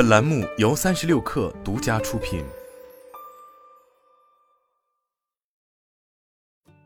本栏目由三十六氪独家出品。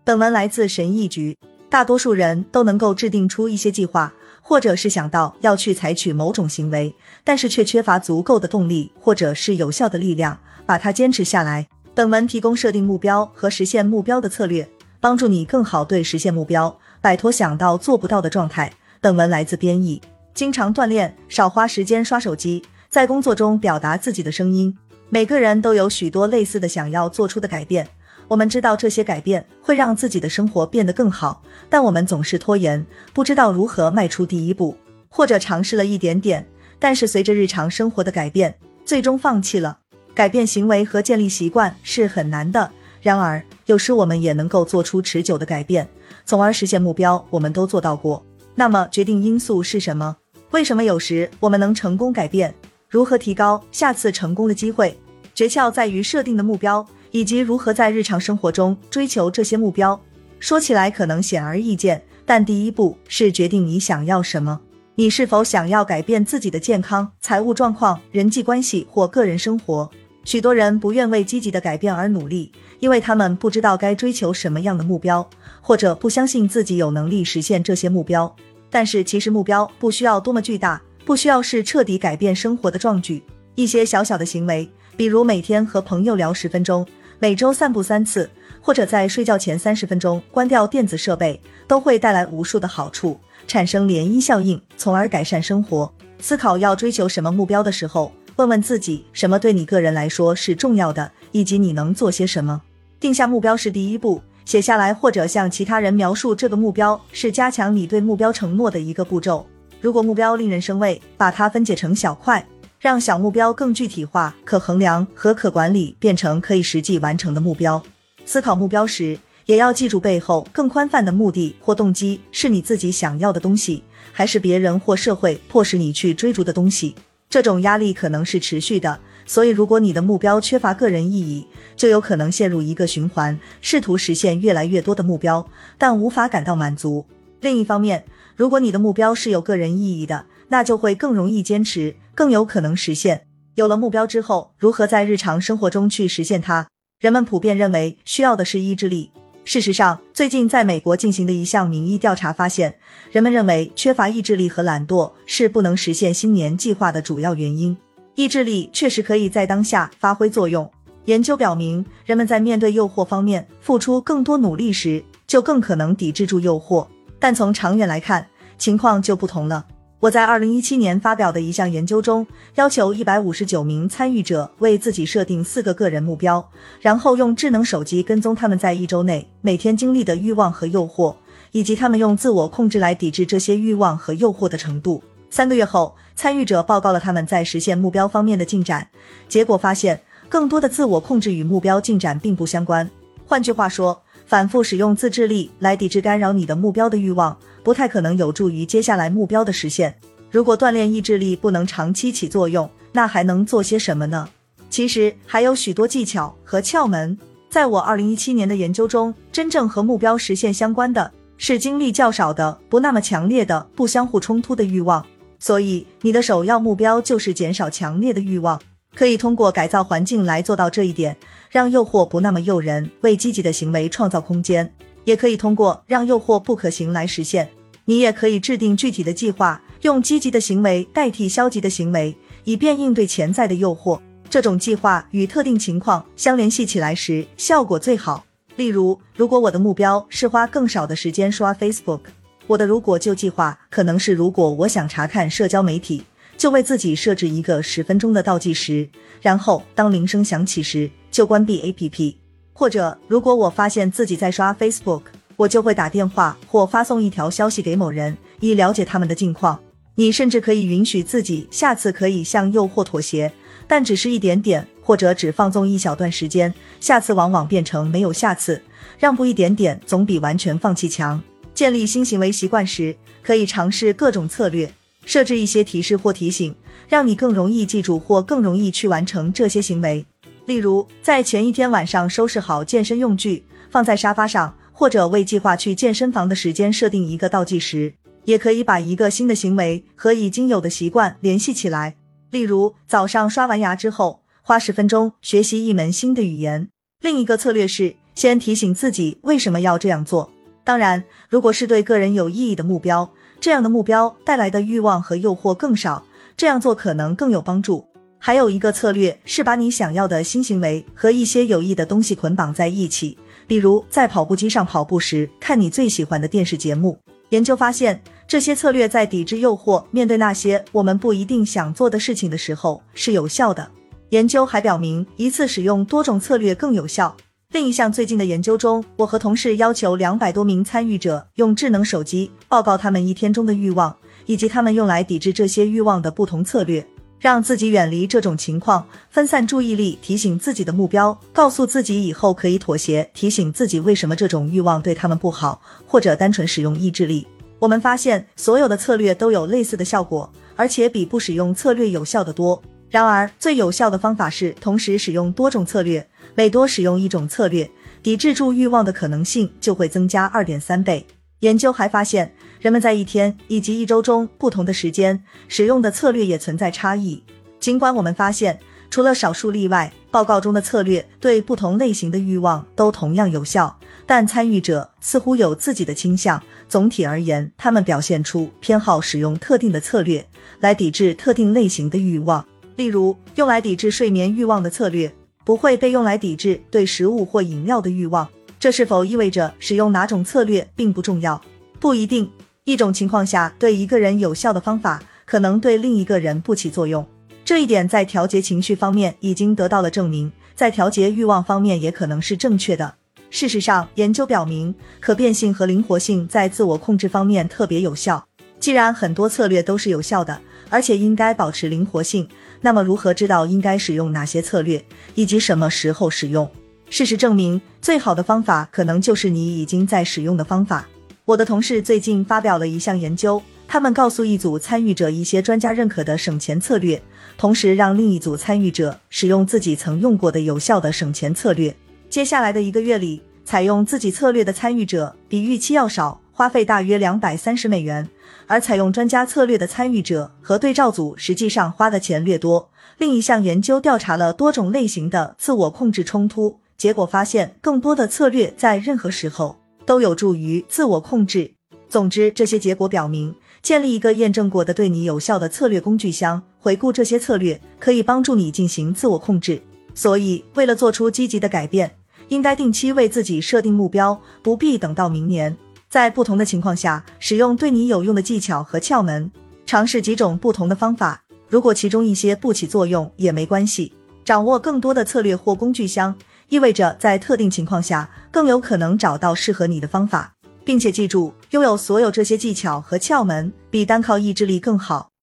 本文来自神意局。大多数人都能够制定出一些计划，或者是想到要去采取某种行为，但是却缺乏足够的动力或者是有效的力量把它坚持下来。本文提供设定目标和实现目标的策略，帮助你更好对实现目标，摆脱想到做不到的状态。本文来自编译。经常锻炼，少花时间刷手机，在工作中表达自己的声音。每个人都有许多类似的想要做出的改变。我们知道这些改变会让自己的生活变得更好，但我们总是拖延，不知道如何迈出第一步，或者尝试了一点点，但是随着日常生活的改变，最终放弃了。改变行为和建立习惯是很难的，然而有时我们也能够做出持久的改变，从而实现目标。我们都做到过。那么决定因素是什么？为什么有时我们能成功改变？如何提高下次成功的机会？诀窍在于设定的目标。以及如何在日常生活中追求这些目标，说起来可能显而易见，但第一步是决定你想要什么。你是否想要改变自己的健康、财务状况、人际关系或个人生活？许多人不愿为积极的改变而努力，因为他们不知道该追求什么样的目标，或者不相信自己有能力实现这些目标。但是其实目标不需要多么巨大，不需要是彻底改变生活的壮举，一些小小的行为，比如每天和朋友聊十分钟。每周散步三次，或者在睡觉前三十分钟关掉电子设备，都会带来无数的好处，产生涟漪效应，从而改善生活。思考要追求什么目标的时候，问问自己，什么对你个人来说是重要的，以及你能做些什么。定下目标是第一步，写下来或者向其他人描述这个目标，是加强你对目标承诺的一个步骤。如果目标令人生畏，把它分解成小块。让小目标更具体化、可衡量和可管理，变成可以实际完成的目标。思考目标时，也要记住背后更宽泛的目的或动机是你自己想要的东西，还是别人或社会迫使你去追逐的东西。这种压力可能是持续的，所以如果你的目标缺乏个人意义，就有可能陷入一个循环，试图实现越来越多的目标，但无法感到满足。另一方面，如果你的目标是有个人意义的，那就会更容易坚持。更有可能实现。有了目标之后，如何在日常生活中去实现它？人们普遍认为需要的是意志力。事实上，最近在美国进行的一项民意调查发现，人们认为缺乏意志力和懒惰是不能实现新年计划的主要原因。意志力确实可以在当下发挥作用。研究表明，人们在面对诱惑方面付出更多努力时，就更可能抵制住诱惑。但从长远来看，情况就不同了。我在二零一七年发表的一项研究中，要求一百五十九名参与者为自己设定四个个人目标，然后用智能手机跟踪他们在一周内每天经历的欲望和诱惑，以及他们用自我控制来抵制这些欲望和诱惑的程度。三个月后，参与者报告了他们在实现目标方面的进展，结果发现，更多的自我控制与目标进展并不相关。换句话说，反复使用自制力来抵制干扰你的目标的欲望，不太可能有助于接下来目标的实现。如果锻炼意志力不能长期起作用，那还能做些什么呢？其实还有许多技巧和窍门。在我二零一七年的研究中，真正和目标实现相关的是精力较少的、不那么强烈的、不相互冲突的欲望。所以，你的首要目标就是减少强烈的欲望。可以通过改造环境来做到这一点，让诱惑不那么诱人，为积极的行为创造空间；也可以通过让诱惑不可行来实现。你也可以制定具体的计划，用积极的行为代替消极的行为，以便应对潜在的诱惑。这种计划与特定情况相联系起来时，效果最好。例如，如果我的目标是花更少的时间刷 Facebook，我的如果就计划可能是：如果我想查看社交媒体。就为自己设置一个十分钟的倒计时，然后当铃声响起时就关闭 APP。或者，如果我发现自己在刷 Facebook，我就会打电话或发送一条消息给某人，以了解他们的近况。你甚至可以允许自己下次可以向诱惑妥协，但只是一点点，或者只放纵一小段时间。下次往往变成没有下次，让步一点点总比完全放弃强。建立新行为习惯时，可以尝试各种策略。设置一些提示或提醒，让你更容易记住或更容易去完成这些行为。例如，在前一天晚上收拾好健身用具，放在沙发上，或者为计划去健身房的时间设定一个倒计时。也可以把一个新的行为和已经有的习惯联系起来。例如，早上刷完牙之后，花十分钟学习一门新的语言。另一个策略是先提醒自己为什么要这样做。当然，如果是对个人有意义的目标，这样的目标带来的欲望和诱惑更少，这样做可能更有帮助。还有一个策略是把你想要的新行为和一些有益的东西捆绑在一起，比如在跑步机上跑步时看你最喜欢的电视节目。研究发现。这些策略在抵制诱惑、面对那些我们不一定想做的事情的时候是有效的。研究还表明，一次使用多种策略更有效。另一项最近的研究中，我和同事要求两百多名参与者用智能手机报告他们一天中的欲望，以及他们用来抵制这些欲望的不同策略，让自己远离这种情况，分散注意力，提醒自己的目标，告诉自己以后可以妥协，提醒自己为什么这种欲望对他们不好，或者单纯使用意志力。我们发现，所有的策略都有类似的效果，而且比不使用策略有效的多。然而，最有效的方法是同时使用多种策略，每多使用一种策略，抵制住欲望的可能性就会增加二点三倍。研究还发现，人们在一天以及一周中不同的时间使用的策略也存在差异。尽管我们发现，除了少数例外，报告中的策略对不同类型的欲望都同样有效。但参与者似乎有自己的倾向。总体而言，他们表现出偏好使用特定的策略来抵制特定类型的欲望。例如，用来抵制睡眠欲望的策略不会被用来抵制对食物或饮料的欲望。这是否意味着使用哪种策略并不重要？不一定。一种情况下对一个人有效的方法，可能对另一个人不起作用。这一点在调节情绪方面已经得到了证明，在调节欲望方面也可能是正确的。事实上，研究表明，可变性和灵活性在自我控制方面特别有效。既然很多策略都是有效的，而且应该保持灵活性，那么如何知道应该使用哪些策略，以及什么时候使用？事实证明，最好的方法可能就是你已经在使用的方法。我的同事最近发表了一项研究，他们告诉一组参与者一些专家认可的省钱策略，同时让另一组参与者使用自己曾用过的有效的省钱策略。接下来的一个月里，采用自己策略的参与者比预期要少，花费大约两百三十美元；而采用专家策略的参与者和对照组实际上花的钱略多。另一项研究调查了多种类型的自我控制冲突，结果发现，更多的策略在任何时候都有助于自我控制。总之，这些结果表明，建立一个验证过的对你有效的策略工具箱，回顾这些策略可以帮助你进行自我控制。所以，为了做出积极的改变。应该定期为自己设定目标，不必等到明年。在不同的情况下，使用对你有用的技巧和窍门，尝试几种不同的方法。如果其中一些不起作用也没关系。掌握更多的策略或工具箱，意味着在特定情况下更有可能找到适合你的方法，并且记住，拥有所有这些技巧和窍门比单靠意志力更好。